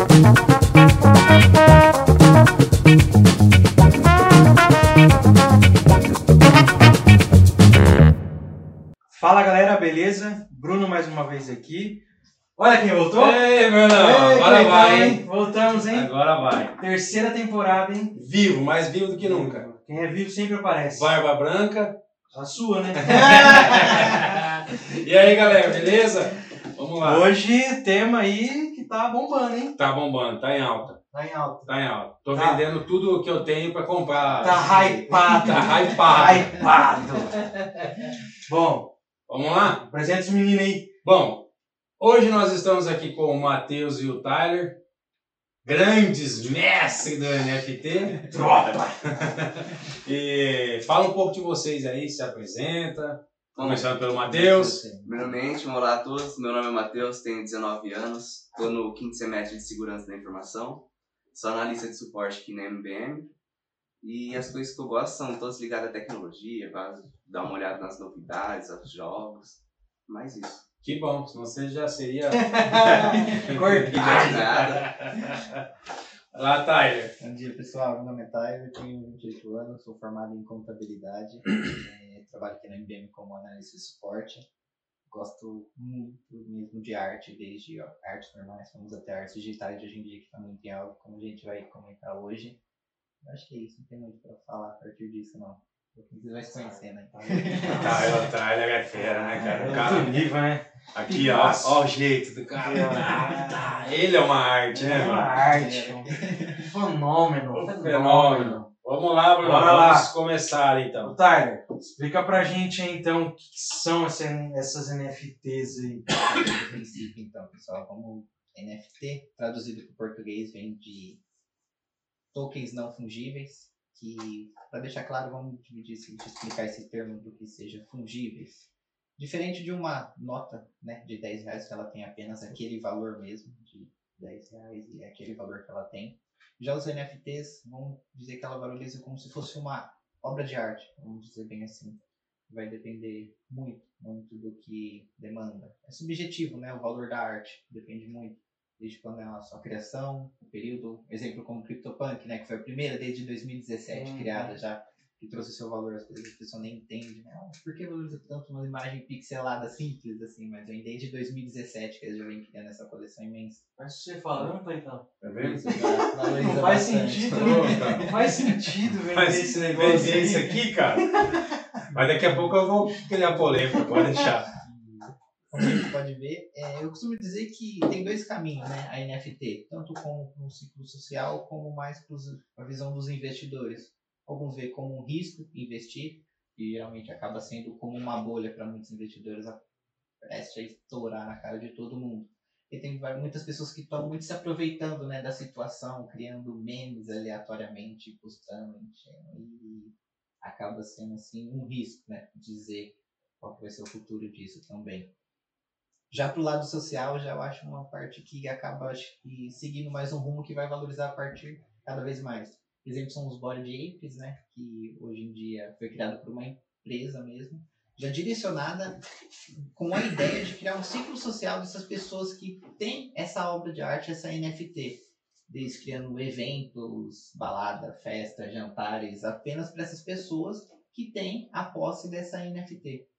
Fala galera, beleza? Bruno mais uma vez aqui. Olha quem voltou! Ei, Bruno, agora legal, vai, hein? Voltamos, hein? Agora vai. Terceira temporada, hein? Vivo, mais vivo do que nunca. Quem é vivo sempre aparece. Barba branca. A sua, né? E aí, galera, beleza? Vamos lá. Hoje, tema aí tá bombando, hein? Tá bombando, tá em alta. Tá em alta. Tá em alta. Tô Tá. vendendo tudo que eu tenho pra comprar. Tá hypado. Tá hypado. Hypado. Bom, Vamos lá? apresenta esse menino aí. Bom, hoje nós estamos aqui com o Matheus e o Tyler, grandes mestres do NFT. Tropa! E fala um pouco de vocês aí, se apresenta. Começando pelo Matheus. Primeiramente, olá a todos. Meu nome é Matheus, tenho 19 anos, estou no quinto semestre de Segurança da Informação, sou analista de suporte aqui na MBM. E as coisas que eu gosto são todas ligadas à tecnologia, de dar uma olhada nas novidades, aos jogos, mais isso. Que bom, senão você já seria. Cortado. Nada. Lá, Tyler. Bom dia pessoal, meu nome é Tyler, tenho 28 anos, sou formado em contabilidade, eh, trabalho aqui na MBM como analista de suporte. Gosto muito mesmo de arte, desde artes normais, vamos até artes digitais de hoje em dia que está muito em alta, como a gente vai comentar hoje. Eu acho que é isso, não tem muito para falar a partir disso não. Vocês vão se conhecer, né? Tyler, o Tyler é fera, né, cara? O cara nível, né? aqui, ó, ó o jeito do cara. Tá, tá. Ele é uma arte, né, É uma arte. Um fenômeno. Fenômeno. Vamos lá, Bruno. Bora lá. Vamos começar então. Tyler, explica pra gente então o que são essa- essas NFTs aí. No princípio, então, pessoal, como NFT, traduzido para o português, vem de tokens não fungíveis, que, para deixar claro, vamos dividir, explicar esse termo do que seja fungíveis. Diferente de uma nota né, de 10 reais, que ela tem apenas aquele valor mesmo, de 10 reais, e é aquele valor que ela tem. Já os NFTs, vamos dizer que ela valoriza como se fosse uma obra de arte, vamos dizer bem assim vai depender muito, muito do que demanda. É subjetivo, né? O valor da arte depende muito. Desde quando é a sua criação, o período, exemplo como CryptoPunk, né? Que foi a primeira desde 2017 Uhum. criada já, que trouxe seu valor, às vezes a pessoa nem entende, né? Ah, por que valoriza tanto uma imagem pixelada simples assim? Mas vem desde 2017 que eles já vem criando essa coleção imensa. Mas você falando, Cleitão. Tá vendo? Isso já valoriza Não faz bastante. sentido, né? cara. Não faz sentido vender Mas esse negócio vender isso aqui, cara. Mas daqui a pouco eu vou criar polêmica, pode deixar. Como a gente pode ver, é, eu costumo dizer que tem dois caminhos, né, a NFT, tanto como um ciclo social, como mais para a visão dos investidores. Alguns veem como um risco investir, e geralmente acaba sendo como uma bolha para muitos investidores, a- prestes a estourar na cara de todo mundo. E tem muitas pessoas que estão muito se aproveitando né, da situação, criando memes aleatoriamente, postando, e acaba sendo assim um risco, né, dizer qual que vai ser o futuro disso também. Já pro lado social, já eu acho uma parte que acaba que, seguindo mais um rumo que vai valorizar a partir cada vez mais. Exemplo são os Bored Apes, né? Que hoje em dia foi criado por uma empresa mesmo, já direcionada com a ideia de criar um ciclo social dessas pessoas que têm essa obra de arte, essa NFT. Desde criando eventos, balada, festa, jantares, apenas para essas pessoas que têm a posse dessa NFT.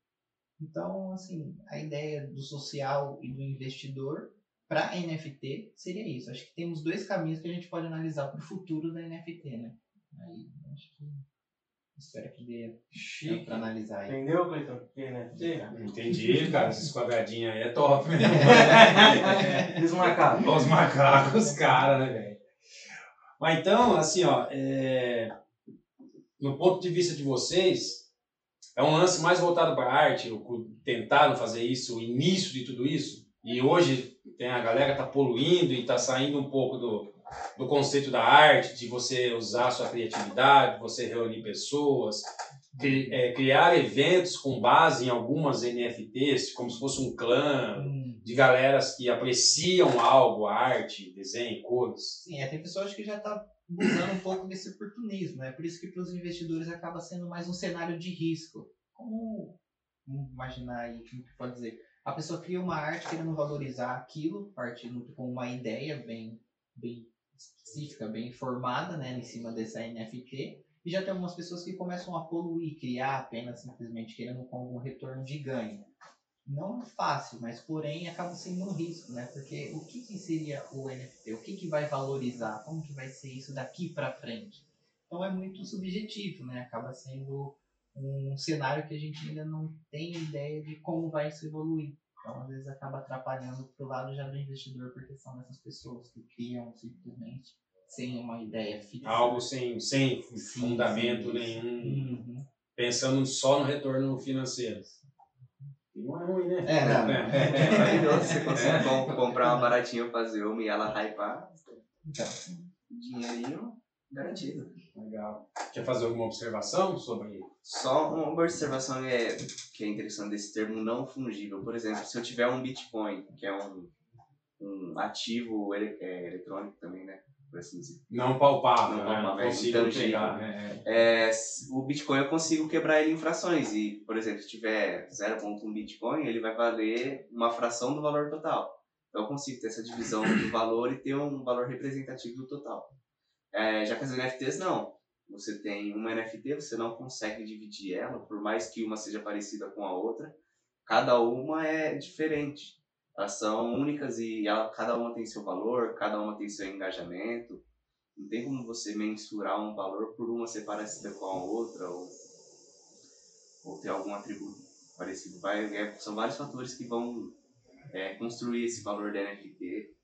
Então, assim, a ideia do social e do investidor para NFT seria isso. Acho que temos dois caminhos que a gente pode analisar para o futuro da NFT, né? Aí, acho que espero que dê Chique. para analisar aí. Entendeu, Cleitão? Que NFT? Entendi, cara. Esses quadradinhos aí é top, né? Fiz um macaco. Olha os macacos, cara, né, velho? Mas então, assim, ó, é, no ponto de vista de vocês, é um lance mais voltado para a arte, tentaram fazer isso, o início de tudo isso, e hoje tem a galera tá poluindo e tá saindo um pouco do, do conceito da arte, de você usar a sua criatividade, você reunir pessoas, cri- é, criar eventos com base em algumas NFTs, como se fosse um clã, Hum, de galeras que apreciam algo, arte, desenho, cores. Sim, é, tem pessoas que já tá usando um pouco desse oportunismo, né? Por isso que para os investidores acaba sendo mais um cenário de risco. Como imaginar aí, como que pode dizer? A pessoa cria uma arte querendo valorizar aquilo, partindo com uma ideia bem bem específica, bem informada, né, em cima dessa NFT. E já tem algumas pessoas que começam a poluir, criar apenas simplesmente querendo com algum retorno de ganho. Não é fácil, mas porém acaba sendo um risco, né? Porque o que, que seria o NFT? O que, que vai valorizar? Como que vai ser isso daqui para frente? Então é muito subjetivo, né? Acaba sendo um cenário que a gente ainda não tem ideia de como vai se evoluir. Então, às vezes, acaba atrapalhando pro lado já do investidor por questão dessas pessoas que criam simplesmente sem uma ideia fixa. Algo sem, sem Sim, fundamento sim. nenhum, Uhum. pensando só no retorno financeiro. E não é ruim, né? É, não. É maravilhoso você consegue com- comprar uma baratinha, fazer uma e ela hypar. Então, Dinheirinho garantido. Legal. Quer fazer alguma observação sobre Só uma observação é, que é interessante desse termo não fungível. Por exemplo, se eu tiver um Bitcoin, que é um, um ativo ele- é, eletrônico também, né? Assim não palpável, Não né? palpável, é consigo intangível. pegar, né? É, s- o Bitcoin eu consigo quebrar ele em frações. E, por exemplo, se tiver 0,1 Bitcoin, ele vai valer uma fração do valor total. Então eu consigo ter essa divisão do valor e ter um valor representativo do total. É, já que as NFTs não. Você tem uma NFT, você não consegue dividir ela, por mais que uma seja parecida com a outra. Cada uma é diferente. Elas são únicas e ela, cada uma tem seu valor, cada uma tem seu engajamento. Não tem como você mensurar um valor por uma ser parecida com a outra ou, ou ter algum atributo parecido. Vai, é, são vários fatores que vão é, construir esse valor da NFT.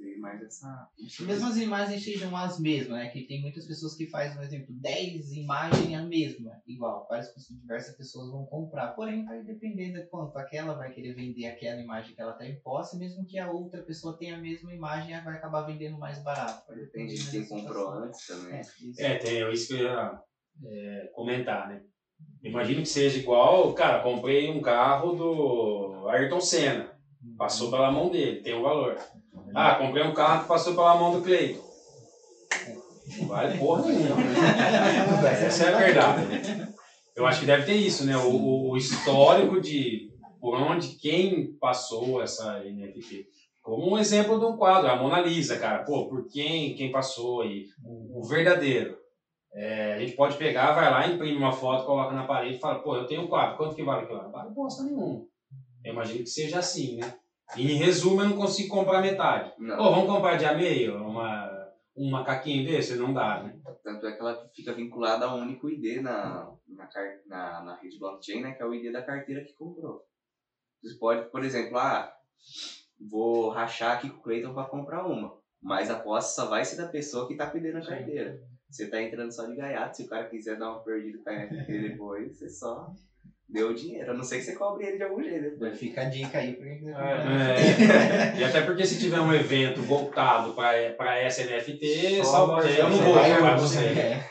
E mais essa. mesmo as imagens sejam as mesmas, né? Que tem muitas pessoas que fazem, por exemplo, 10 imagens a mesma, igual. Várias pessoas, diversas pessoas vão comprar. Porém, vai depender de quanto aquela vai querer vender aquela imagem que ela tem em posse, mesmo que a outra pessoa tenha a mesma imagem, ela vai acabar vendendo mais barato. Vai Depende de depender quem comprou antes também. É. É, tem isso que eu ia é, comentar, né? Imagino que seja igual, cara, comprei um carro do Ayrton Senna, passou pela mão dele, tem um valor. Ah, comprei um carro que passou pela mão do Cleiton. Não vale porra nenhuma. né? Essa é a verdade. Eu acho que deve ter isso, né? O, o- o histórico de por onde quem passou essa NFT. Como um exemplo de um quadro, a Mona Lisa, cara. Pô, por quem, quem passou aí? O, o verdadeiro. É, a gente pode pegar, vai lá, imprime uma foto, coloca na parede e fala, pô, eu tenho um quadro, quanto que vale aquilo lá? Não vale bosta nenhuma. Eu imagino que seja assim, né? Em resumo, eu não consigo comprar metade. Não. Vamos comprar de a meio? Uma, um macaquinho desse? Não dá, né? Tanto é que ela fica vinculada a um único ID na, na, na, na rede blockchain, né? Que é o ID da carteira que comprou. Você pode, por exemplo, ah, vou rachar aqui com o Clayton para comprar uma. Mas a posse só vai ser da pessoa que tá pedindo a carteira. Você tá entrando só de gaiato. Se o cara quiser dar uma perdida com a NFT depois, você só deu o dinheiro. A não ser que você cobre ele de algum jeito depois. Fica a dica aí pra quem comprar. É, e até porque se tiver um evento voltado para essa NFT, Só eu não vai vou comprar você. você. É.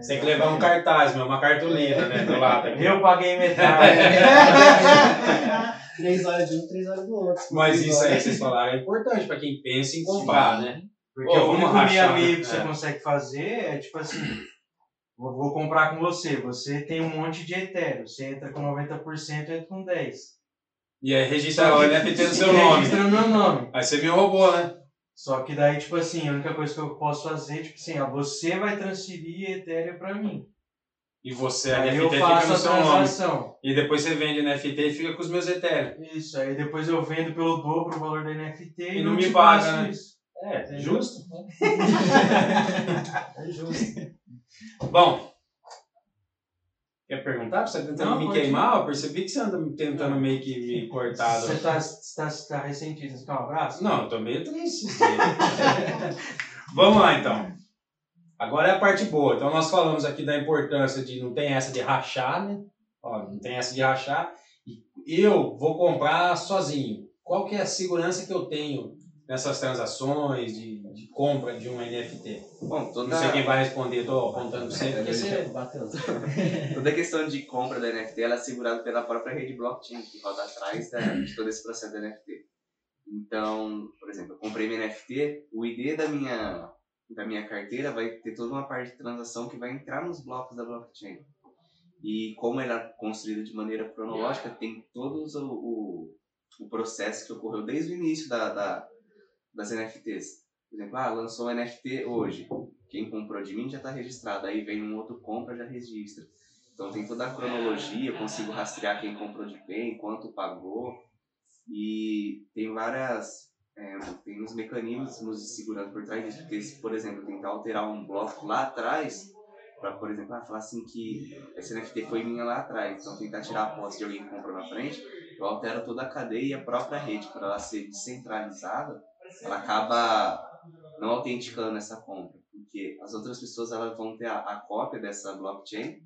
Você tem que levar um cartaz, meu, uma cartolina, né, do lado. Eu paguei metade. Três horas de um, três horas do outro. Mas isso aí que vocês falaram é importante para quem pensa em comprar, né? Porque Ô, o único rachar, meio né? que você É. consegue fazer é tipo assim. Vou, vou comprar com você. Você tem um monte de Ethereum. Você entra com 90%, entra com 10%. E aí registra o NFT no seu nome. registra no meu nome. Aí você me roubou, né? Só que daí, tipo assim, a única coisa que eu posso fazer, tipo assim, ó, você vai transferir Ethereum pra mim. E você, a aí NFT eu fica no a seu nome. transação. E depois você vende NFT e fica com os meus Ethereum. Isso, aí depois eu vendo pelo dobro o valor da NFT e, E não não me paga, né? isso. É, Entendeu? justo. É justo. Bom, quer perguntar? Você tá tentando Não, me pode queimar? Eu percebi que você anda tentando meio que me cortar. Você tá, você tá, tá ressentido, você quer um abraço? Não, eu tô meio triste. Vamos lá, então. Agora é a parte boa. Então, nós falamos aqui da importância de não tem essa de rachar, né? Ó, não tem essa de rachar. E eu vou comprar sozinho. Qual que é a segurança que eu tenho nessas transações de, de compra de um NFT? Bom, toda, Não sei quem vai responder, eu tô apontando pra você, porque você... Bateu. toda a questão de compra da NFT ela é segurada pela própria rede blockchain, que roda atrás da- de todo esse processo da NFT. Então, por exemplo, eu comprei minha NFT, o ID da minha, da minha carteira vai ter toda uma parte de transação que vai entrar nos blocos da blockchain. E como ela é construída de maneira cronológica, tem todos o, o, o processo que ocorreu desde o início da, da, das NFTs. Por exemplo, ah, lançou um NFT hoje. Quem comprou de mim já está registrado. Aí vem um outro compra, já registra. Então tem toda a cronologia, eu consigo rastrear quem comprou de quem, quanto pagou. E tem várias. É, tem uns mecanismos de segurança por trás disso. Porque se, por exemplo, tentar alterar um bloco lá atrás, para, por exemplo, ah, falar assim que esse NFT foi minha lá atrás, então tentar tirar a posse de alguém que comprou na frente, eu altero toda a cadeia e a própria rede, para ela ser descentralizada, ela acaba não autenticando essa compra, porque as outras pessoas elas vão ter a, a cópia dessa blockchain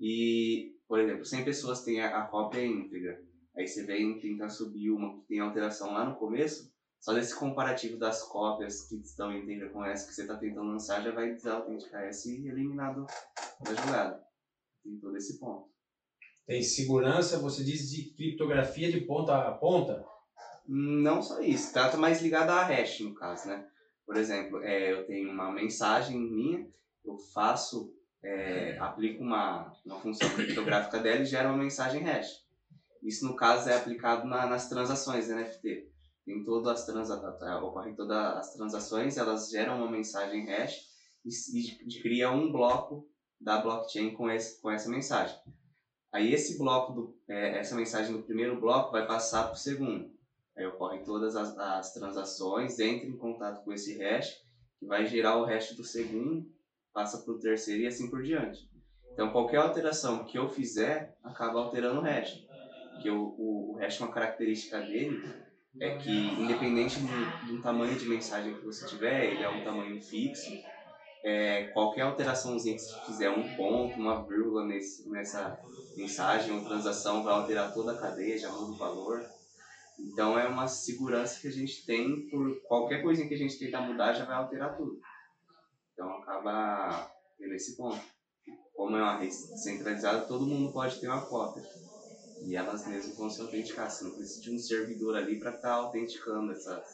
e, por exemplo, 100 pessoas têm a, a cópia íntegra. Aí você vem tentar subir uma que tem alteração lá no começo, só desse comparativo das cópias que estão íntegra com essa que você está tentando lançar já vai desautenticar essa e eliminar do, da jogada. Tem todo esse ponto. Tem segurança, você diz de criptografia de ponta a ponta? Não só isso, trata mais ligado a hash no caso, né? Por exemplo, é, eu tenho uma mensagem minha, eu faço, é, aplico uma, uma função criptográfica dela e gera uma mensagem hash. Isso, no caso, é aplicado na, nas transações NFT. Em todas as transa ocorrem todas as transações, elas geram uma mensagem hash e, e cria um bloco da blockchain com, esse, com essa mensagem. Aí esse bloco, do, é, essa mensagem do primeiro bloco vai passar para o segundo. Aí ocorrem todas as, as transações, entra em contato com esse hash, que vai gerar o hash do segundo, passa para o terceiro e assim por diante. Então qualquer alteração que eu fizer acaba alterando o hash. Porque o, o, o hash, uma característica dele é que, independente do, do tamanho de mensagem que você tiver, ele é um tamanho fixo. É, qualquer alteraçãozinha que você fizer, um ponto, uma vírgula nesse, nessa mensagem ou transação, vai alterar toda a cadeia, já muda o valor. Então é uma segurança que a gente tem por qualquer coisinha que a gente tentar mudar já vai alterar tudo. Então acaba nesse ponto. Como é uma rede centralizada, todo mundo pode ter uma cópia. E elas mesmas vão se autenticar. Você não precisa de um servidor ali para estar tá autenticando essas,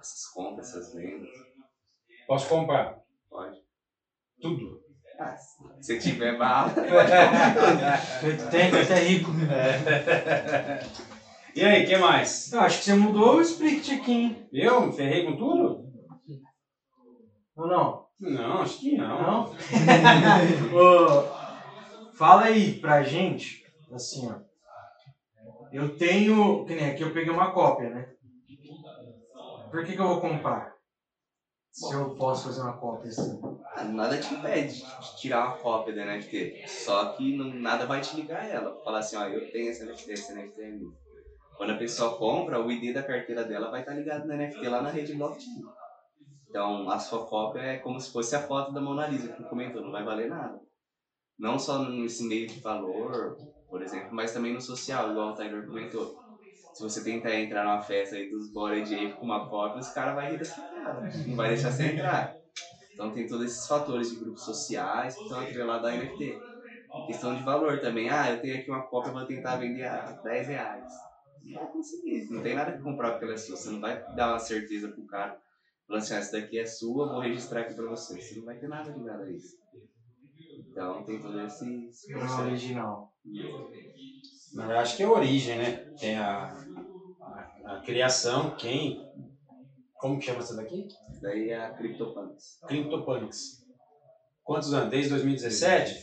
essas compras, essas vendas. Posso comprar? Pode. Tudo. Ah, se tiver bala. Tem que até rico. E aí, o que mais? Eu acho que você mudou o split aqui, hein? Eu me ferrei com tudo? Ou não? Não, acho que não. Não? Ô, fala aí pra gente, assim, ó. Eu tenho. Que nem aqui eu peguei uma cópia, né? Por que, que eu vou comprar? Se eu posso fazer uma cópia assim. Ah, nada te impede de tirar uma cópia da NFT. Só que não, nada vai te ligar ela. Falar assim, ó, eu tenho essa NFT, essa NFT é minha. Quando a pessoa compra, o ID da carteira dela vai estar ligado na NFT lá na rede blockchain. Então, a sua cópia é como se fosse a foto da Mona Lisa que comentou, não vai valer nada. Não só nesse meio de valor, por exemplo, mas também no social, igual o Tiger comentou. Se você tentar entrar numa festa aí dos Bored Ape com uma cópia, os caras vão rir dessa cara, não vai deixar você entrar. Então tem todos esses fatores de grupos sociais que estão atrelados à NFT. Questão de valor também. Ah, eu tenho aqui uma cópia, vou tentar vender a 10 reais não vai conseguir. Não tem nada que comprar porque ela é sua. Você não vai dar uma certeza pro cara. Falando assim, ah, essa daqui é sua, vou registrar aqui pra você. Você não vai ter nada ligado a isso. Então tem todo esse. esse Não é original. Na verdade, acho que é a origem, né? Tem a, a, a criação, quem. Como que chama essa daqui? Isso daí é a CryptoPunks. CryptoPunks. Quantos anos? Desde 2017?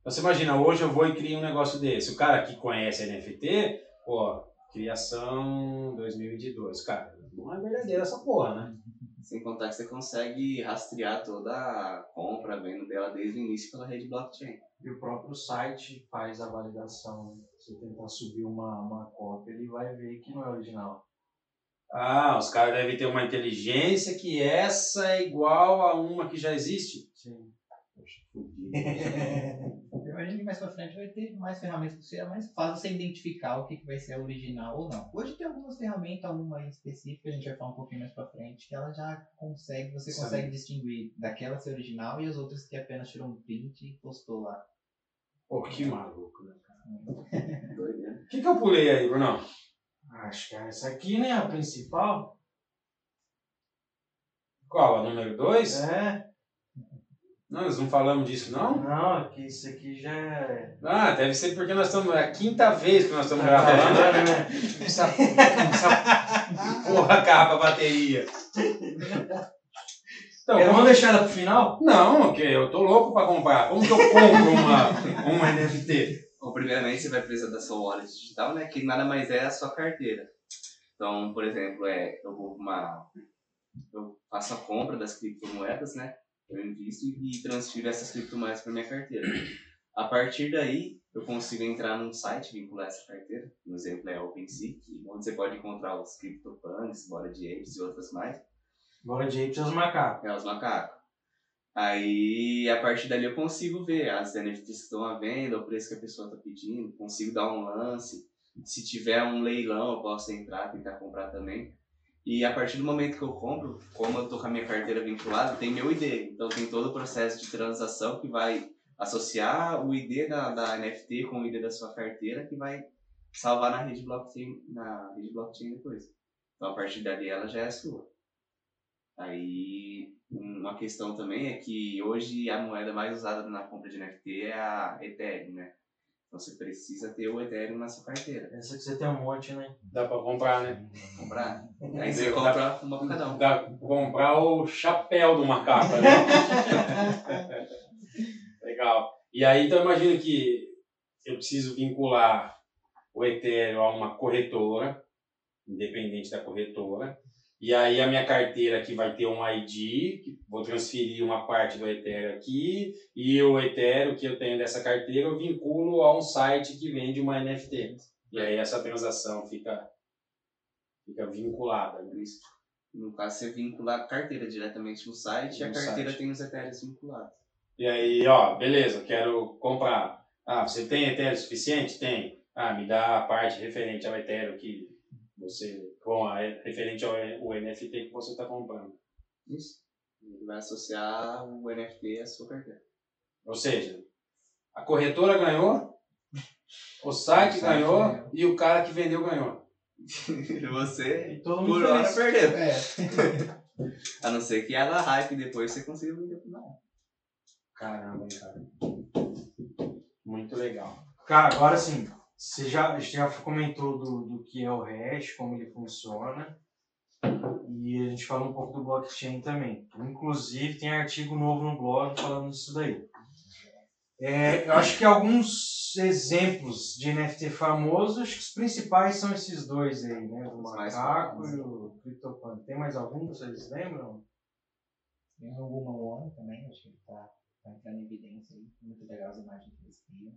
Então você imagina, hoje eu vou e crio um negócio desse. O cara que conhece NFT, pô, criação 2022. Cara, não é verdadeira essa porra, né? Sem contar que você consegue rastrear toda a compra, venda dela desde o início pela rede blockchain. E o próprio site faz a validação. Se você tentar subir uma, uma cópia, ele vai ver que não é original. Ah, os caras devem ter uma inteligência que essa é igual a uma que já existe. Sim. Poxa, imagino que mais pra frente vai ter mais ferramentas que seja mais fácil você identificar o que, que vai ser original ou não. Hoje tem algumas ferramentas, uma em específica, a gente vai falar um pouquinho mais pra frente, que ela já consegue, você Sim. consegue distinguir daquela ser original e as outras que apenas tirou um print e postou lá. Pô, que maluco, né, cara? Doido, né? O que, que eu pulei aí, Bruno? Acho que é essa aqui, né? A principal. Qual? A número 2? É. Não, nós não falamos disso, não? Não, aqui, isso aqui já é. Ah, deve ser porque nós estamos. É a quinta vez que nós estamos Tá gravando. né? Essa, essa porra acaba a bateria. Então, Eu vou deixar ela pro final? Não, que eu tô louco pra comprar. Como que eu compro uma, uma NFT? Bom, primeiramente você vai precisar da sua wallet digital, né? Que nada mais é a sua carteira. Então, por exemplo, é, eu vou uma. Eu faço a compra das criptomoedas, né? Eu invisto e transfiro essas criptomoedas para minha carteira. A partir daí, eu consigo entrar num site, vincular essa carteira. Um exemplo é a OpenSea, onde você pode encontrar os CryptoPunks, Bora de Apes e outras mais. Bora de Apes e os macacos. É os macacos. Aí, a partir dali, eu consigo ver as NFTs que estão à venda, o preço que a pessoa está pedindo, consigo dar um lance. Se tiver um leilão, eu posso entrar, tentar comprar também. E a partir do momento que eu compro, como eu tô com a minha carteira vinculada, tem meu ID. Então, tem todo o processo de transação que vai associar o ID da, da NFT com o ID da sua carteira, que vai salvar na rede blockchain, na rede blockchain depois. Então, a partir dali, ela já é sua. Aí, uma questão também é que hoje a moeda mais usada na compra de NFT é a Ethereum, né? Então você precisa ter o Ethereum na sua carteira. Essa que você tem um monte, né? Dá pra comprar, né? Comprar. Aí você Dá- compra uma pra cada um. Dá pra comprar o chapéu do macaco, né? Legal. E aí, então, imagina que eu preciso vincular o Ethereum a uma corretora, independente da corretora. E aí, a minha carteira aqui vai ter um ID, vou transferir uma parte do Ethereum aqui, e o Ethereum que eu tenho dessa carteira eu vinculo a um site que vende uma NFT. E aí, essa transação fica, fica vinculada. Né? Isso. No caso, você vincula a carteira diretamente no site e a No carteira site. tem os Ethereums vinculados. E aí, ó, beleza, quero comprar. Ah, você tem Ethereum suficiente? Tem. Ah, me dá a parte referente ao Ethereum que você, com a referente ao o NFT que você está comprando. Isso. Ele vai associar o NFT à sua carteira. Ou seja, a corretora ganhou, o site O site ganhou ganhou. e o cara que vendeu ganhou. você, E todo mundo por hora, perdeu. É. A não ser que ela hype e depois você consiga vender por mais. Caramba, hein, cara. Muito legal. Cara, agora sim, você já, já comentou do, do que é o hash, como ele funciona. E a gente falou um pouco do blockchain também. Inclusive, tem artigo novo no blog falando disso daí. É, eu acho que alguns exemplos de NFT famosos, acho que os principais são esses dois aí, né? O macaco e o CryptoPunk. Tem mais algum que vocês lembram? Tem alguma One também, acho que ele tá, tá entrando em evidência aí. Muito legal as imagens que eles criam.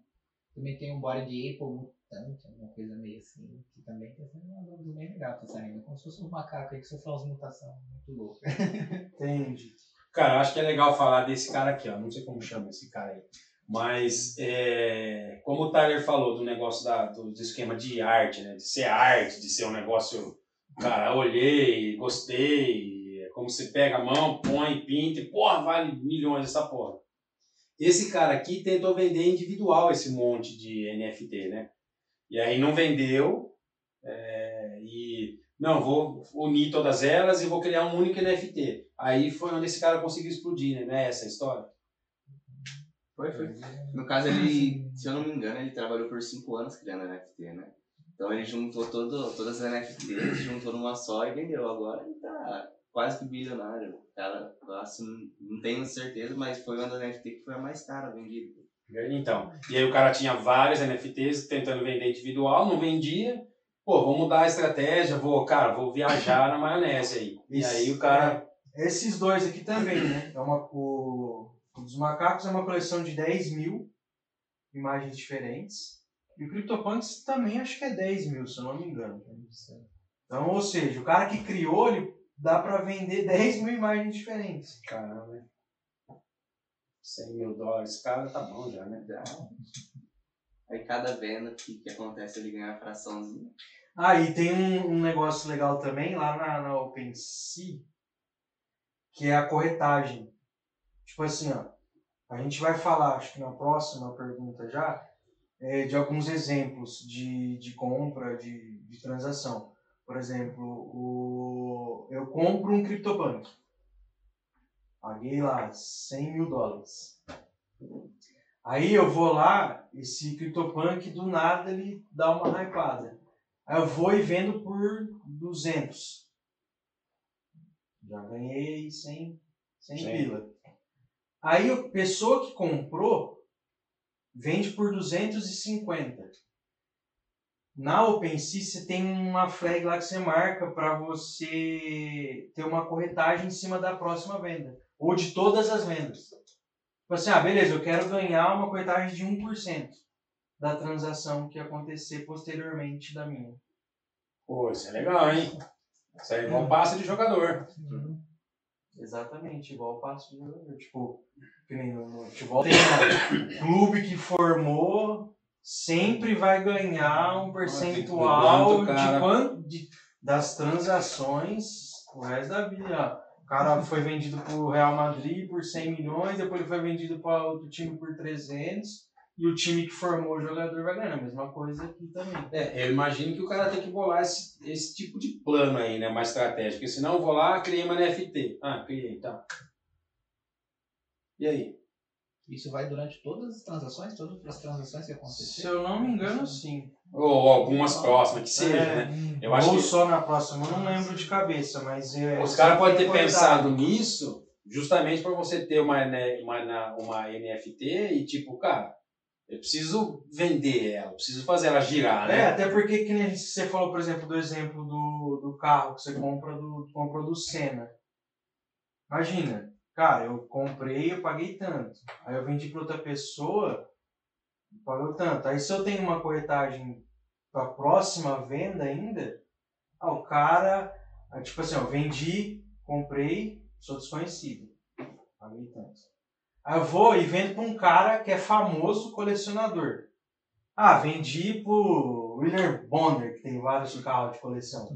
Também tem um body de Apple mutante, alguma coisa meio assim, que também tá sendo uma coisa bem legal, tá saindo. Como se fosse um macaco aí que sofreu umas mutações muito loucas. Entendi. Cara, eu acho que é legal falar desse cara aqui, ó. Não sei como chama esse cara aí. Mas, é, como o Tyler falou do negócio da, do, do esquema de arte, né? De ser arte, de ser um negócio. Cara, olhei, gostei. É como você pega a mão, põe, pinta e, porra, vale milhões essa porra. Esse cara aqui tentou vender individual esse monte de NFT, né? E aí não vendeu. é, e não, vou unir todas elas e vou criar um único NFT. Aí foi onde esse cara conseguiu explodir, né? Não é essa história? Foi, foi. No caso, ele, se eu não me engano, ele trabalhou por 5 anos criando NFT, né? Então ele juntou todo, todas as NFTs, juntou numa só e vendeu. Agora ele tá quase que bilionário. Cara, eu acho, não- tenho certeza, mas foi uma das NFT que foi a mais cara vendida. Então, e aí o cara tinha vários NFTs tentando vender individual, não vendia. Pô, vou mudar a estratégia, vou, cara, vou viajar na maionese aí. E aí o cara. Esses dois aqui também, né? É uma, o, o dos macacos é uma coleção de 10 mil imagens diferentes. E o CryptoPunks também acho que é 10 mil, se eu não me engano. Então, ou seja, o cara que criou, ele dá pra vender 10 mil imagens diferentes. Caramba, né? 100 mil dólares, cara, tá bom já, né? Já. Aí cada venda que, que acontece ele ganha uma fraçãozinha. Ah, e tem um, um negócio legal também lá na, na OpenSea, que é a corretagem. Tipo assim, ó, a gente vai falar, acho que na próxima pergunta já, é, de alguns exemplos de, de compra, de, de transação. Por exemplo, o, eu compro um CryptoPunk. Paguei lá 100 mil dólares. Aí eu vou lá, esse CryptoPunk do nada ele dá uma hypada. Aí eu vou e vendo por 200. Já ganhei 100, 100 Sim. pila. Aí a pessoa que comprou vende por 250. Na OpenSea você tem uma flag lá que você marca para você ter uma corretagem em cima da próxima venda. Ou de todas as vendas. Tipo assim, ah, beleza, eu quero ganhar uma corretagem de 1% da transação que acontecer posteriormente da minha. Pô, isso é legal, hein? Isso é igual passe de jogador. Exatamente, igual o passo de jogador. Tipo, que nem no, futebol tem lá, clube que formou sempre vai ganhar um percentual cara? de quanto de, das transações o resto da vida. O cara foi vendido pro Real Madrid por 100 milhões, depois ele foi vendido para outro time por 300 e o time que formou o jogador vai ganhar. A mesma coisa aqui também. É, eu imagino que o cara tem que bolar esse, esse tipo de plano aí, né? Mais estratégico. Porque senão eu vou lá, criei uma NFT. Ah, criei, tá. E aí? Isso vai durante todas as transações, todas as transações que Se acontecerem. eu não me engano, sim. Ou algumas próximas, que seja, É. né? Eu acho Ou que só na próxima, eu não lembro de cabeça, mas é. os caras podem ter pensado nisso justamente para você ter uma, né, uma, uma NFT e tipo, cara, eu preciso vender ela, eu preciso fazer ela girar, É, né? até porque que nem você falou, por exemplo, do exemplo do, do carro que você compra do, compra do Senna. Imagina, cara, eu comprei, eu paguei tanto. Aí eu vendi para outra pessoa, pagou tanto. Aí se eu tenho uma corretagem para próxima venda ainda, ah, o cara, ah, tipo assim, eu vendi, comprei, sou desconhecido. Paguei tanto. Aí eu vou e vendo para um cara que é famoso colecionador. Ah, vendi pro William Bonner, que tem vários carros de coleção.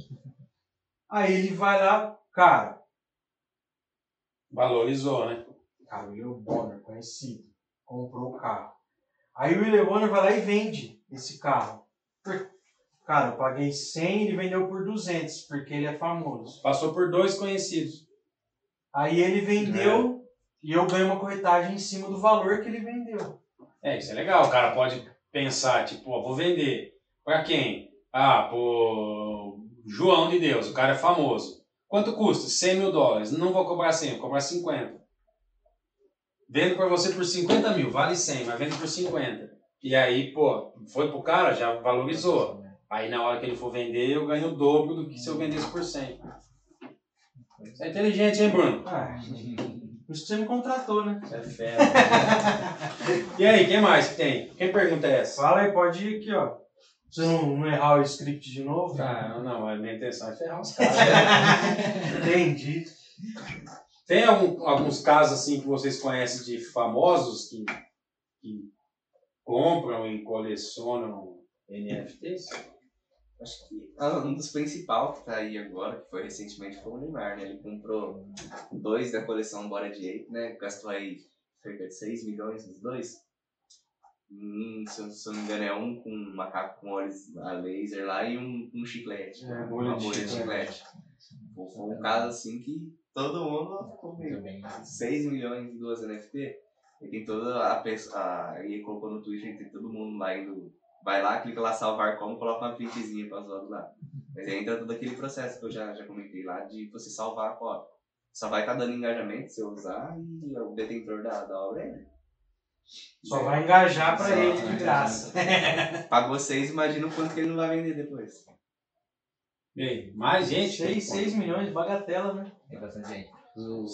Aí ele vai lá, cara, Valorizou, né? cara, William Bonner, conhecido, comprou o carro. Aí o William Bonner vai lá e vende esse carro. Cara, eu paguei 100, ele vendeu por 200, porque ele é famoso. Passou por dois conhecidos. Aí ele vendeu e eu ganho uma corretagem em cima do valor que ele vendeu. É, isso é legal. O cara pode pensar, tipo, ó, vou vender. Pra quem? Ah, pro João de Deus, o cara é famoso. Quanto custa? 100 mil dólares. Não vou cobrar 100, vou cobrar 50. Vendo pra você por 50 mil, vale 100, mas vendo por 50. E aí, pô, foi pro cara, já valorizou. Aí na hora que ele for vender, eu ganho o dobro do que se eu vendesse por 100. Você é inteligente, hein, Bruno? Ah, por isso que você me contratou, né? Você é fera. e aí, quem mais que tem? Quem pergunta é essa? Fala aí, pode ir aqui, ó. Você não, não errar o script de novo. Ah, não, a minha intenção é ferrar os caras. Entendi. Tem algum- alguns casos assim que vocês conhecem de famosos que, que compram e colecionam NFTs? Acho que ah, um dos principais que tá aí agora, que foi recentemente, foi o Neymar, né? Ele comprou dois da coleção Bora de Ape, né? Gastou aí cerca de 6 milhões nos dois. Hum, se, eu, se eu não me engano, é um com um macaco com olhos a laser lá e um com um chiclete. É, uma de bolha de chiclete. chiclete. Foi um caso assim que todo mundo ficou meio Também. 6 milhões em duas NFT. E tem toda a pessoa. Ele colocou no Twitter, tem todo mundo lá indo. Vai lá, clica lá salvar como, coloca uma printzinha pra zoar lado. Mas aí entra todo aquele processo que eu já, já comentei lá de você salvar a cópia. Só vai estar dando engajamento se eu usar e o detentor da, da obra é. Só vai engajar pra Só ele de graça. Pagou 6, imagina o quanto que ele não vai vender depois. E aí, mais gente? 6, 6 milhões, bagatela, né? Tem bastante gente. O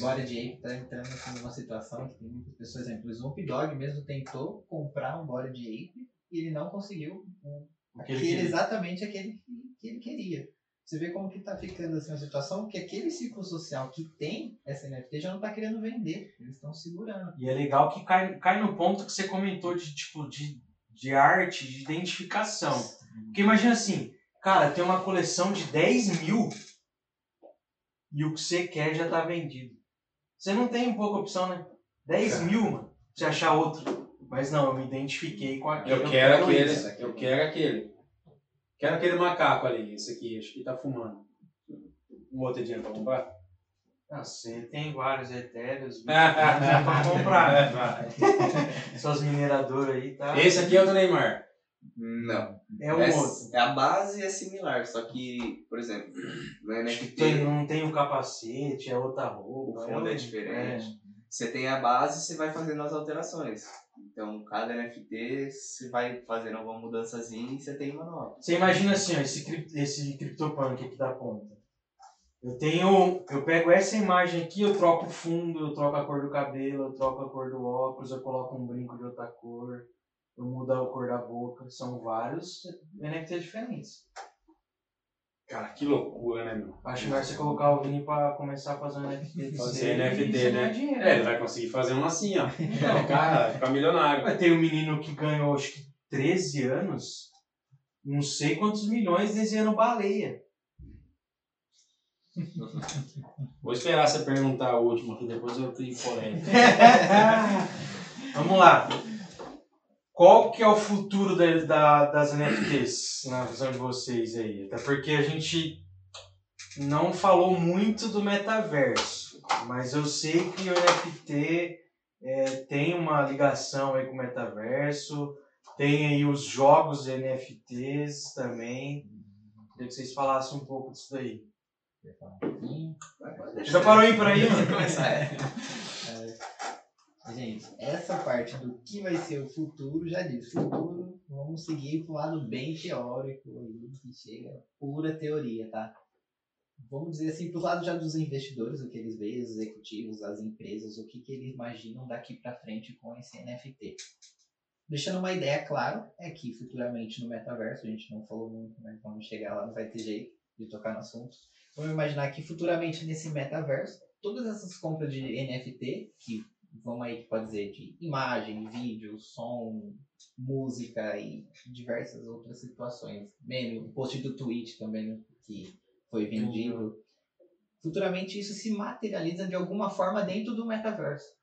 Bora de Ape tá entrando assim, numa situação que tem muitas pessoas, por exemplo, o Snoop Dogg mesmo tentou comprar um Bora de Ape e ele não conseguiu um, Aquele aquele, que- exatamente aquele que, que ele queria. Você vê como que tá ficando assim a situação, que aquele ciclo social que tem essa NFT já não tá querendo vender, eles estão segurando. E é legal que cai, cai no ponto que você comentou de tipo de, de arte, de identificação. Porque imagina assim, cara, tem uma coleção de 10 mil e o que você quer já tá vendido. Você não tem pouca opção, né? 10 mil, mano, pra você achar outro. Mas não, eu me identifiquei com aquele. Eu quero aquele, esse. eu quero aquele. Quero aquele macaco ali, esse aqui, acho que tá fumando. Um outro dinheiro pra comprar? Ah, você tem vários etéreos, dá pra comprar. Suas mineradoras aí, tá? Esse aqui é o do Neymar. Não. É um É, outro. é a base é similar, só que, por exemplo, no NFT Tem, não tem o capacete, é outra o roupa. fundo é um- diferente. Você tem a base, você vai fazendo as alterações. Então, cada NFT, você vai fazendo alguma mudançazinha e você tem uma nova. Você imagina assim, ó, esse, esse CryptoPunk aqui da ponta. Eu tenho. Eu pego essa imagem aqui, eu troco o fundo, eu troco a cor do cabelo, eu troco a cor do óculos, eu coloco um brinco de outra cor, eu mudo a cor da boca. São vários NFTs diferentes. Cara, que loucura, né, meu? Acho melhor você colocar o Vini pra começar a fazer um NFT. Fazer NFT, ganhar né? dinheiro. É, ele vai conseguir fazer um assim, ó. É, cara, ficar milionário. Mas Tem um menino que ganhou acho que 13 anos, não sei quantos milhões desenhando baleia. Vou esperar você perguntar a última, que depois eu crio polêmica. Vamos lá. Qual que é o futuro da- da- das NFTs na visão de vocês aí? Até porque a gente não falou muito do metaverso, mas eu sei que o NFT é, tem uma ligação aí com o metaverso, tem aí os jogos NFTs também. Queria que vocês falassem um pouco disso daí. Já parou aí por aí, mano? Começar, é. Gente, essa parte do que vai ser o futuro, já disse, futuro, vamos seguir pro lado bem teórico aí, que chega pura teoria, tá? Vamos dizer assim, pro lado já dos investidores, o que eles veem, os executivos, as empresas, o que, que eles imaginam daqui para frente com esse NFT. Deixando uma ideia claro, é que futuramente no metaverso, a gente não falou muito, mas vamos chegar lá, não vai ter jeito de tocar no assunto. Vamos imaginar que futuramente nesse metaverso, todas essas compras de NFT, que vamos aí, pode dizer, de imagem, vídeo, som, música e diversas outras situações. Meme, o post do Twitch também, né, que foi vendido. Futuramente isso se materializa de alguma forma dentro do metaverso.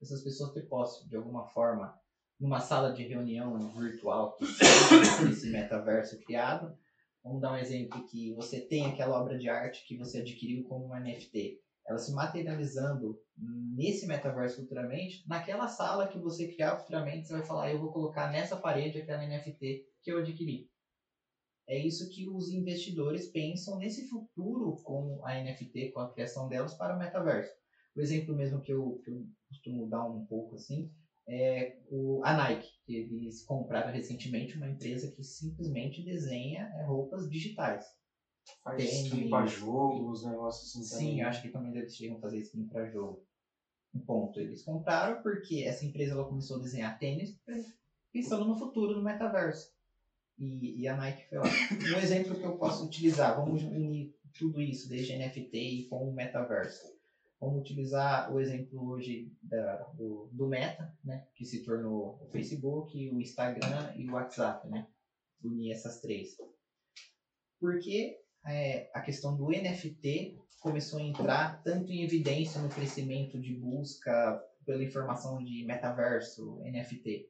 Essas pessoas ter posse, de alguma forma, numa sala de reunião virtual que esse metaverso criado. Vamos dar um exemplo que você tem aquela obra de arte que você adquiriu como um NFT ela se materializando nesse metaverso futuramente, naquela sala que você criar futuramente, você vai falar, eu vou colocar nessa parede aquela NFT que eu adquiri. É isso que os investidores pensam nesse futuro com a NFT, com a criação delas para o metaverso. O exemplo mesmo que eu, que eu costumo dar um pouco assim é o, a Nike, que eles compraram recentemente uma empresa que simplesmente desenha é, roupas digitais. Faz Tem. skin pra jogo, os negócios assim Sim, também. acho que também eles chegam a fazer skin para jogo. Um ponto. Eles compraram porque essa empresa ela começou a desenhar tênis pensando no futuro, no metaverso. E, e a Nike foi lá. Um exemplo que eu posso utilizar, vamos unir tudo isso, desde NFT e com o metaverso. Vamos utilizar o exemplo hoje da, do, do Meta, né, que se tornou o Facebook, o Instagram e o WhatsApp, né? Unir essas três. Porque é, a questão do NFT começou a entrar tanto em evidência no crescimento de busca pela informação de metaverso, NFT.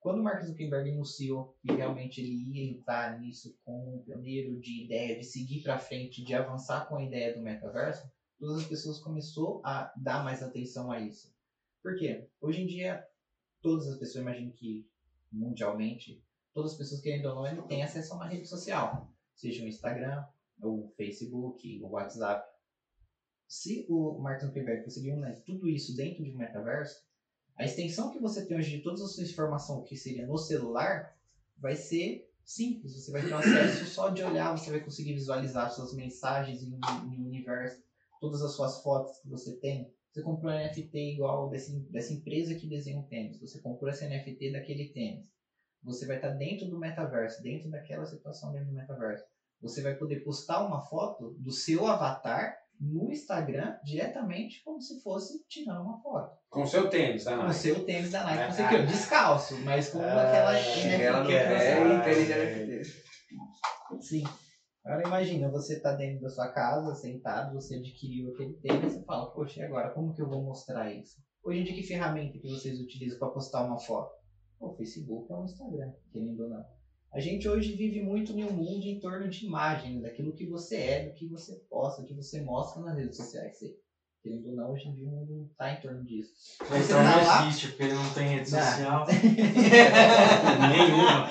Quando o Mark Zuckerberg anunciou que realmente ele ia entrar nisso como um pioneiro de ideia, de seguir para frente, de avançar com a ideia do metaverso, todas as pessoas começou a dar mais atenção a isso. Por quê? Hoje em dia, todas as pessoas, imagino que mundialmente, todas as pessoas querendo ou não, têm acesso a uma rede social, seja o Instagram, o Facebook, o WhatsApp. Se o Mark Zuckerberg conseguiu né, tudo isso dentro de um metaverso, a extensão que você tem hoje de toda a sua informação que seria no celular vai ser simples. Você vai ter um acesso só de olhar, você vai conseguir visualizar suas mensagens em, em universo, todas as suas fotos que você tem. Você comprou um NFT igual desse, dessa empresa que desenha um tênis. Você comprou esse NFT daquele tênis. Você vai estar dentro do metaverso, dentro daquela situação dentro do metaverso. Você vai poder postar uma foto do seu avatar no Instagram diretamente como se fosse tirando uma foto. Com o seu tênis? Com o Nike? seu tênis da Nike, você ah. descalço, mas com Ah, aquela Ela não NFT que NFT. Sim. Agora imagina, você tá dentro da sua casa, sentado, você adquiriu aquele tênis, você fala, poxa, e agora, como que eu vou mostrar isso? Hoje em dia, que ferramenta que vocês utilizam para postar uma foto? O Facebook ou o Instagram, querendo ou não. A gente hoje vive muito em um mundo em torno de imagens, daquilo que você é, do que você posta, do que você mostra nas redes sociais. Você Querendo ou não, hoje em dia o mundo tá em torno disso. Então Você tá lá- não existe, porque ele não tem rede Não. social. Nenhuma.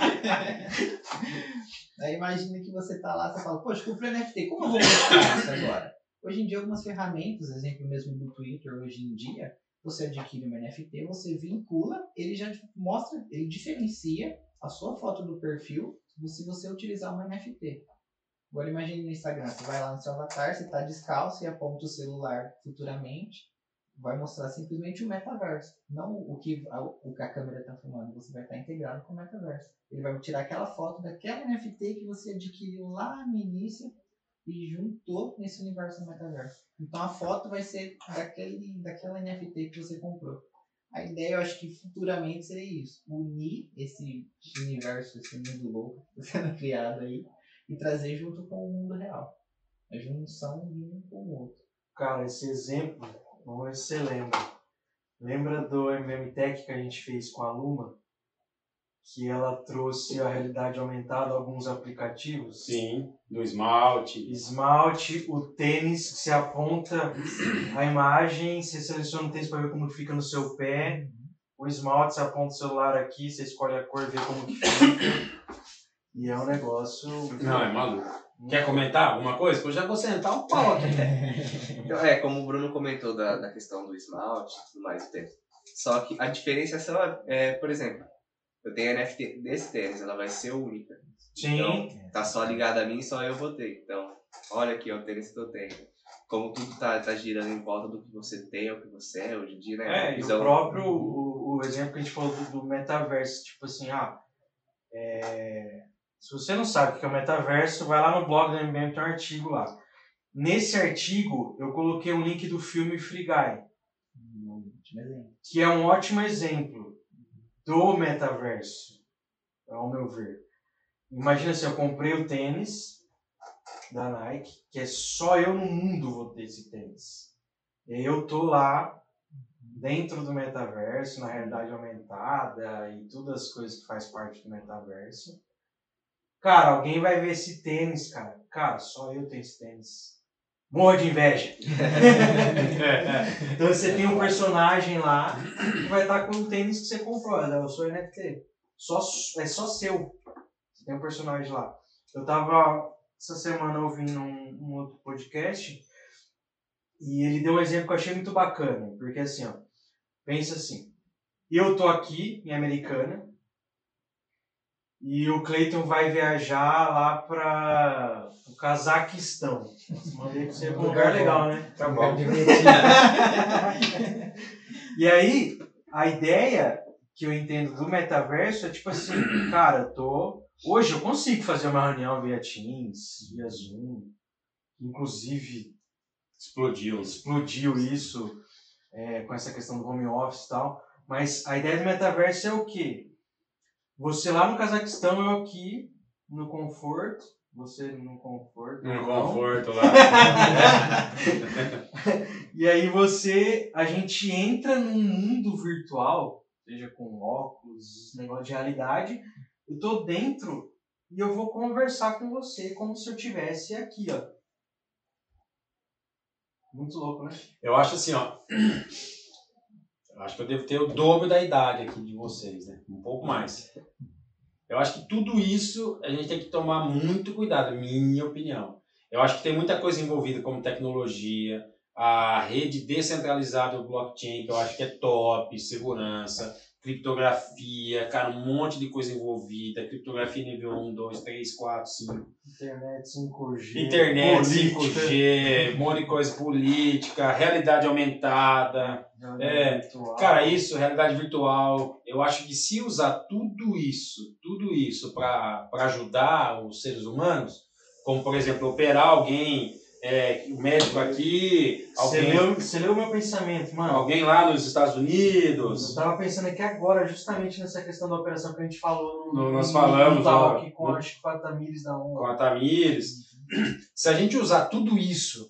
Aí imagina que você tá lá, você fala, poxa, comprei NFT, como eu vou mostrar isso agora? Hoje em dia, algumas ferramentas, exemplo mesmo do Twitter, hoje em dia, você adquire uma NFT, você vincula, ele já mostra, ele diferencia a sua foto do perfil se você utilizar uma NFT. Agora imagine no Instagram, você vai lá no seu avatar, você tá descalço e aponta o celular futuramente, vai mostrar simplesmente o metaverso, não o que a, o que a câmera está filmando, você vai estar integrado com o metaverso. Ele vai tirar aquela foto daquela NFT que você adquiriu lá no início e juntou nesse universo do metaverso. Então a foto vai ser daquele, daquela NFT que você comprou. A ideia, eu acho que futuramente seria isso: unir esse universo, esse mundo louco que está sendo criado aí e trazer junto com o mundo real. A junção de um com o outro. Cara, esse exemplo, vamos ver se você lembra. Lembra do MM Tech que a gente fez com a Luma? Que ela trouxe a realidade aumentada alguns aplicativos? Sim, do esmalte. Esmalte, o tênis, que você aponta a imagem, você seleciona o tênis para ver como fica no seu pé. O esmalte, você aponta o celular aqui, você escolhe a cor, vê como que fica. E é um negócio. Não, é maluco. Quer comentar alguma coisa? Que eu já vou sentar o pau aqui. Então, é, como o Bruno comentou da, da questão do esmalte e tudo mais do tênis. Só que a diferenciação é, é, por exemplo, eu tenho a NFT desse tênis, ela vai ser única. Sim. Então, tá só ligada a mim, só eu vou ter. Então, olha aqui, ó, o tênis que eu tenho. Como tudo tá, tá girando em volta do que você tem, o que você é hoje em dia, né? É, e o próprio o, o exemplo que a gente falou do, do metaverso, tipo assim, ah, é, se você não sabe o que é o metaverso, vai lá no blog do MBM, tem um artigo lá. Nesse artigo, eu coloquei um link do filme Free Guy, Um que é um ótimo exemplo do metaverso, ao meu ver. Imagina se eu comprei o tênis da Nike, que é só eu no mundo vou ter esse tênis. E eu tô lá dentro do metaverso, na realidade aumentada e todas as coisas que faz parte do metaverso. Cara, alguém vai ver esse tênis, cara. Cara, só eu tenho esse tênis. Morra de inveja. Então você tem um personagem lá que vai estar com o tênis que você comprou. né? Eu sou NFT. Só, é só seu. Você tem um personagem lá. Eu tava essa semana ouvindo um, um outro podcast e ele deu um exemplo que eu achei muito bacana. Porque assim, ó, pensa assim. Eu tô aqui em Americana e o Cleiton vai viajar lá para o Cazaquistão. Mandei você um lugar legal, né? Tá bom. E aí, a ideia que eu entendo do metaverso é tipo assim, cara, eu tô. Hoje eu consigo fazer uma reunião via Teams, via Zoom. Inclusive, Explodiu. explodiu isso é, com essa questão do home office e tal. Mas a ideia do metaverso é o quê? Você lá no Cazaquistão, eu aqui no conforto. Você no conforto. No não. conforto lá. E aí você, a gente entra num mundo virtual, seja com óculos, negócio de realidade. Eu tô dentro e eu vou conversar com você como se eu tivesse aqui, ó. Muito louco, né? Eu acho assim, ó. Acho que eu devo ter o dobro da idade aqui de vocês, né? Um pouco mais. Eu acho que tudo isso a gente tem que tomar muito cuidado, minha opinião. Eu acho que tem muita coisa envolvida, como tecnologia, a rede descentralizada do blockchain, que eu acho que é top, segurança, criptografia, cara, um monte de coisa envolvida, criptografia nível 1, 2, 3, 4, 5. Internet 5G. Internet, política, 5G, um monte de coisa política, realidade aumentada. realidade É, virtual. Cara, isso, realidade virtual. Eu acho que se usar tudo isso, tudo isso para ajudar os seres humanos, como por exemplo, operar alguém, é, o médico aqui, Você alguém, leu, você leu o meu pensamento, mano. alguém lá nos Estados Eu Unidos. tava pensando aqui agora, justamente nessa questão da operação que a gente falou no, No- nós no- falamos, no talk ó, com no- acho que com a Tamires da com ONU. a Tamires. Se a gente usar tudo isso,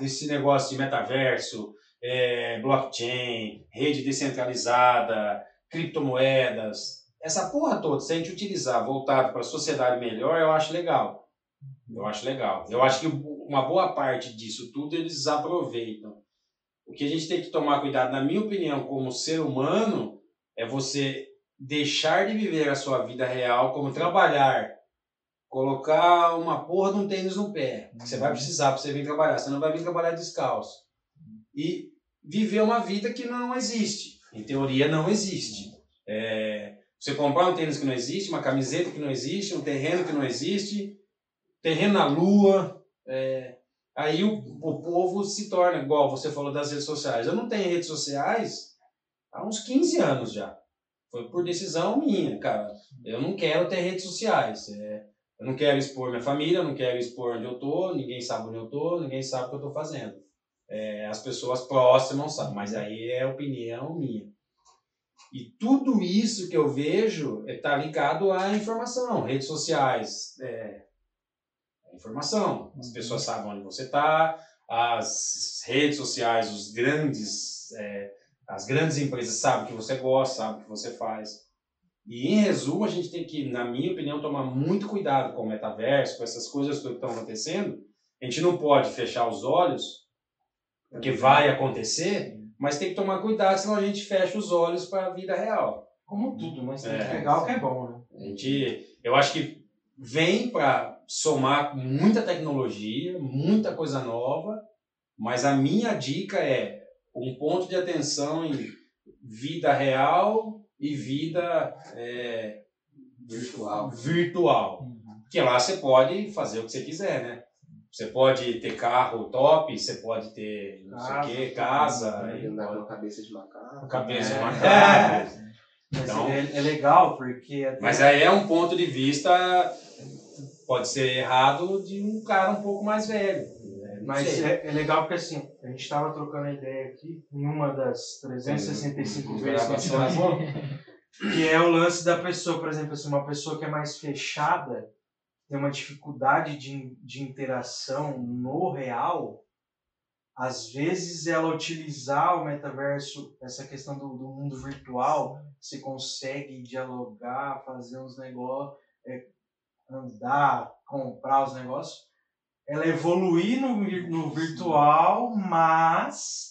esse negócio de metaverso, é, blockchain, rede descentralizada, criptomoedas, essa porra toda, se a gente utilizar voltado para a sociedade melhor, eu acho legal. Eu acho legal. Eu acho que uma boa parte disso tudo eles aproveitam. O que a gente tem que tomar cuidado, na minha opinião, como ser humano, é você deixar de viver a sua vida real como trabalhar. Colocar uma porra de um tênis no pé, que você vai precisar para você vir trabalhar. Você não vai vir trabalhar descalço. E viver uma vida que não existe. Em teoria, não existe. É, você comprar um tênis que não existe, uma camiseta que não existe, um terreno que não existe, terreno na lua. É, aí o, o povo se torna, igual você falou das redes sociais. Eu não tenho redes sociais há uns 15 anos já. Foi por decisão minha, cara. Eu não quero ter redes sociais. é, eu não quero expor minha família, eu não quero expor onde eu tô, ninguém sabe onde eu tô, ninguém sabe o que eu tô fazendo. É, as pessoas próximas sabem, mas aí é opinião minha. E tudo isso que eu vejo está ligado à informação, redes sociais, é, é informação. As pessoas sabem onde você está, as redes sociais, os grandes, é, as grandes empresas sabem o que você gosta, sabem o que você faz. E em resumo, a gente tem que, na minha opinião, tomar muito cuidado com o metaverso, com essas coisas que estão acontecendo. A gente não pode fechar os olhos, porque vai acontecer, mas tem que tomar cuidado, senão a gente fecha os olhos para a vida real. Como tudo, mas É. é legal que é bom, né? A gente, eu acho que vem para somar muita tecnologia, muita coisa nova, mas a minha dica é um ponto de atenção em vida real e vida é, Virtual. virtual. Porque lá você pode fazer o que você quiser, né? Você pode ter carro top, você pode ter não sei o Casa, quê, casa, Pode andar com cabeça de macaco. cabeça de É. macaco. Mas Então- é, é legal porque Mas aí é um ponto de vista, pode ser errado, de um cara um pouco mais velho. Não Mas sei. é, é legal porque assim, a gente estava trocando a ideia aqui em uma das 365 vezes que a gente Gravação. gravou, que é o lance da pessoa, por exemplo, assim, uma pessoa que é mais fechada, tem uma dificuldade de, de interação no real, às vezes ela utilizar o metaverso, essa questão do, do mundo virtual, você consegue dialogar, fazer uns negócios, é, andar, comprar os negócios, ela evoluir no, no virtual, mas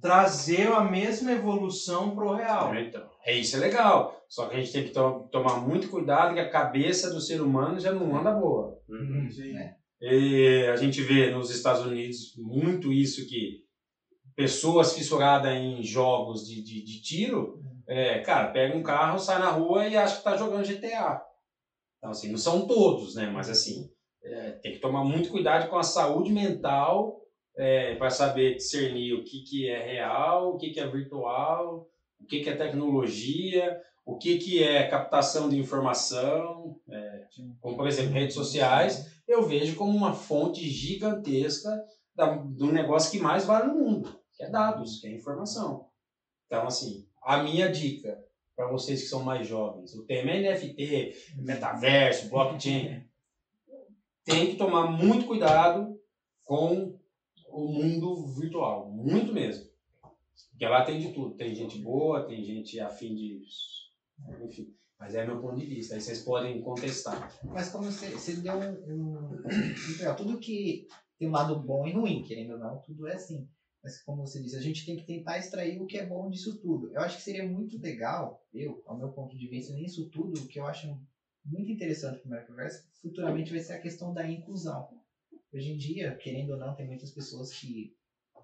trazer a mesma evolução pro real. Então, é isso é legal. Só que a gente tem que to- tomar muito cuidado que a cabeça do ser humano já não anda boa. Uhum. E a gente vê nos Estados Unidos muito isso que pessoas fissuradas em jogos de, de, de tiro, é, cara, pega um carro, sai na rua e acha que tá jogando GTA. Então, assim, não são todos, né? Mas, assim, é, tem que tomar muito cuidado com a saúde mental para saber discernir o que, que é real, o que, que é virtual, o que, que é tecnologia, o que, que é captação de informação, é, como, por exemplo, redes sociais eu vejo como uma fonte gigantesca da, do negócio que mais vale no mundo, que é dados, que é informação. Então, assim, a minha dica para vocês que são mais jovens, o tema é NFT, metaverso, blockchain, tem que tomar muito cuidado com o mundo virtual, muito mesmo. Porque lá tem de tudo, tem gente boa, tem gente afim de... Enfim, mas é meu ponto de vista, aí vocês podem contestar. Mas como você, você deu um, um- Tudo que tem um lado bom e ruim, querendo ou não, tudo é assim. Mas como você disse, a gente tem que tentar extrair o que é bom disso tudo. Eu acho que seria muito legal, eu, ao meu ponto de vista, nisso tudo, o que eu acho muito interessante para o metaverso, futuramente vai ser a questão da inclusão. Hoje em dia, querendo ou não, tem muitas pessoas que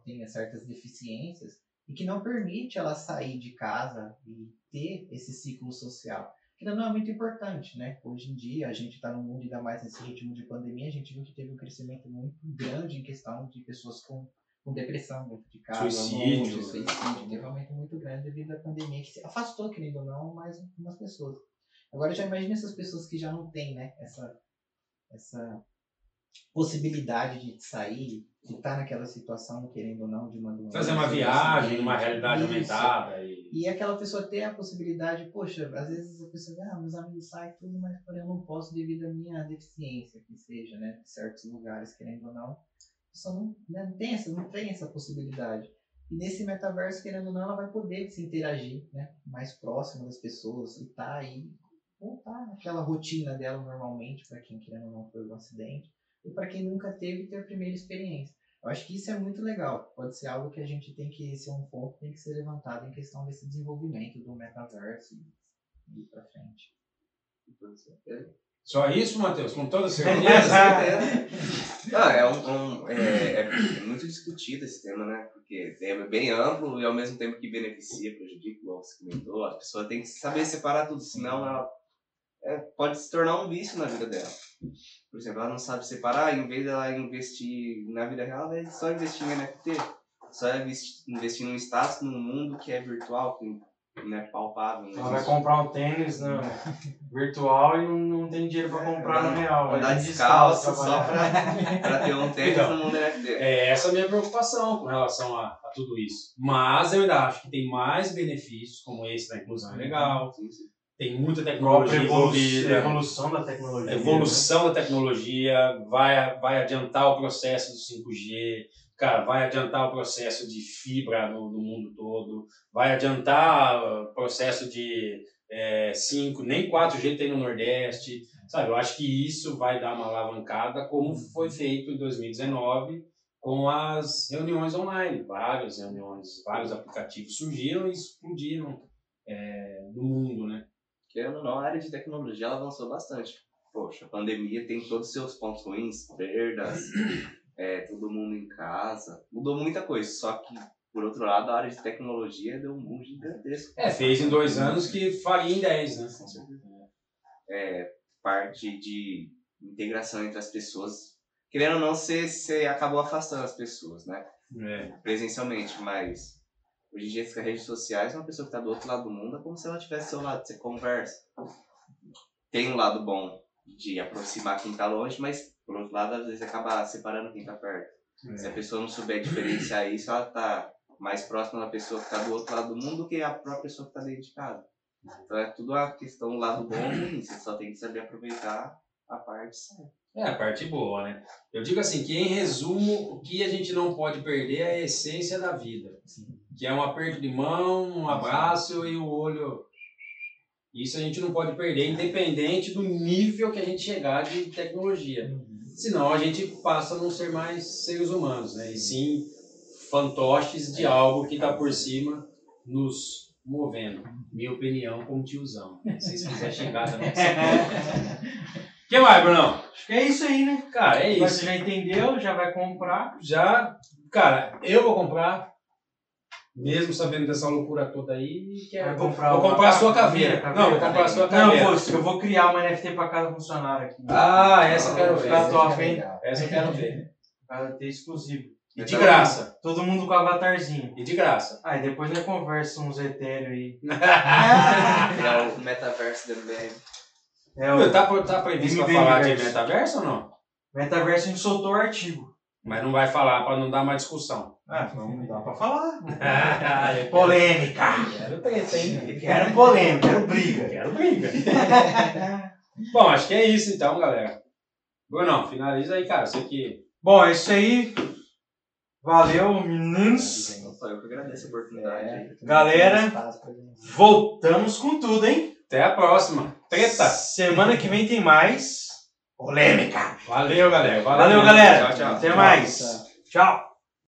têm certas deficiências e que não permite ela sair de casa e ter esse ciclo social que não é muito importante, né? Hoje em dia, a gente está num mundo, ainda mais nesse ritmo de pandemia, a gente viu que teve um crescimento muito grande em questão de pessoas com, com depressão dentro de casa, Suicídio. morte, suicídio. Teve um aumento muito grande devido à pandemia, que se afastou, querendo ou não, mais algumas pessoas. Agora, já imagine essas pessoas que já não têm, né? Essa, essa possibilidade de sair, de estar naquela situação, querendo ou não, de uma doença. Fazer uma um viagem numa realidade Isso. aumentada. E... E aquela pessoa ter a possibilidade, poxa, às vezes a pessoa, ah, meus amigos saem tudo, mas porém eu não posso devido à minha deficiência, que seja, né, de certos lugares, querendo ou não. Pessoa não, né, não, tem essa, não tem essa possibilidade. E nesse metaverso, querendo ou não, ela vai poder se interagir, né, mais próximo das pessoas e tá aí, voltar naquela rotina dela normalmente, para quem, querendo ou não, foi um acidente, e para quem nunca teve, ter a primeira experiência. Eu acho que isso é muito legal. Pode ser algo que a gente tem que ser um ponto tem que ser levantado em questão desse desenvolvimento do metaverso e ir pra frente. Só isso, Matheus? Com toda certeza? Não, é, um, um- é, é muito discutido esse tema, né? Porque é bem amplo e ao mesmo tempo que beneficia, prejudica, igual você comentou. A pessoa tem que saber separar tudo, senão ela é, pode se tornar um vício na vida dela. Por exemplo, ela não sabe separar, em vez dela investir na vida real, ela é só investir em NFT. Só investir, investir num status, num mundo que é virtual, que não é palpável. Não Ela vai comprar um tênis no virtual e não, não tem dinheiro pra comprar no real. Andar Vai vir descalço só pra ter um tênis Então. no mundo NFT. É essa a minha preocupação com relação a, a tudo isso. Mas eu ainda acho que tem mais benefícios, como esse da inclusão é legal, Sim, sim. tem muita tecnologia envolvida. evolução da tecnologia. A evolução da tecnologia vai, vai adiantar o processo do 5G, cara, vai adiantar o processo de fibra no, no mundo todo, vai adiantar o processo de é, 5, nem 4G tem no Nordeste, sabe? Eu acho que isso vai dar uma alavancada, como foi feito em 2019 com as reuniões online. Várias reuniões, vários aplicativos surgiram e explodiram é, no mundo, né? Querendo ou não, a área de tecnologia avançou bastante. Poxa, a pandemia tem todos os seus pontos ruins, perdas, é, todo mundo em casa. Mudou muita coisa, só que, por outro lado, a área de tecnologia deu um boom gigantesco. É, fez em dois anos que faria em 10, né? É, parte de integração entre as pessoas. Querendo ou não, você, você acabou afastando as pessoas, né? É. Presencialmente, mas hoje em dia as redes sociais, uma pessoa que está do outro lado do mundo é como se ela estivesse do seu lado, você conversa. Tem um lado bom de aproximar quem está longe, mas por outro lado, às vezes acaba separando quem está perto. Se a pessoa não souber diferenciar isso, ela tá mais próxima da pessoa que está do outro lado do mundo do que a própria pessoa que está dentro de casa. Então é tudo uma questão do lado bom e ruim. Você só tem que saber aproveitar a parte certa. É a parte boa, né? Eu digo assim, que em resumo, o que a gente não pode perder é a essência da vida. Que é um aperto de mão, um abraço e o olho. Isso a gente não pode perder, independente do nível que a gente chegar de tecnologia. Senão a gente passa a não ser mais seres humanos, né? E sim fantoches de algo que está por cima nos movendo. Minha opinião como tiozão. Se vocês quiserem xingar também. O que mais, Brunão? Acho que é isso aí, né? Cara, é isso. Você já entendeu, já vai comprar. já, cara, eu vou comprar, mesmo sabendo dessa loucura toda aí, que é, Vai vou, comprar vou comprar a sua caveira. caveira, Não, vou comprar a sua Não, eu caveira. vou, eu vou criar uma NFT pra cada funcionário aqui. Ah, essa eu quero ver. Tá top, Essa é hein? Essa eu quero ver. Pra ter exclusivo. E de graça. Todo mundo com avatarzinho. E de graça. Aí depois nós conversa uns etéreos aí. Criar o metaverso do MBM. É, o tá, tá previsto pra falar de Verso. metaverso ou não? metaverso a gente soltou o artigo. Mas não vai falar pra não dar mais discussão. Ah, não dá pra falar. Eu Polêmica. Quero treta, hein? Quero polêmica, quero briga. Quero briga. Bom, acho que é isso então, galera. Brunão, finaliza aí, cara. Você que. Bom, é isso aí. Valeu, meninos. Eu que agradeço a oportunidade. É. Galera. Voltamos com tudo, hein? Até a próxima. Treta. Semana que vem tem mais polêmica. Valeu, galera. Valeu, galera. Tchau, tchau. Até mais. Tchau. Tchau.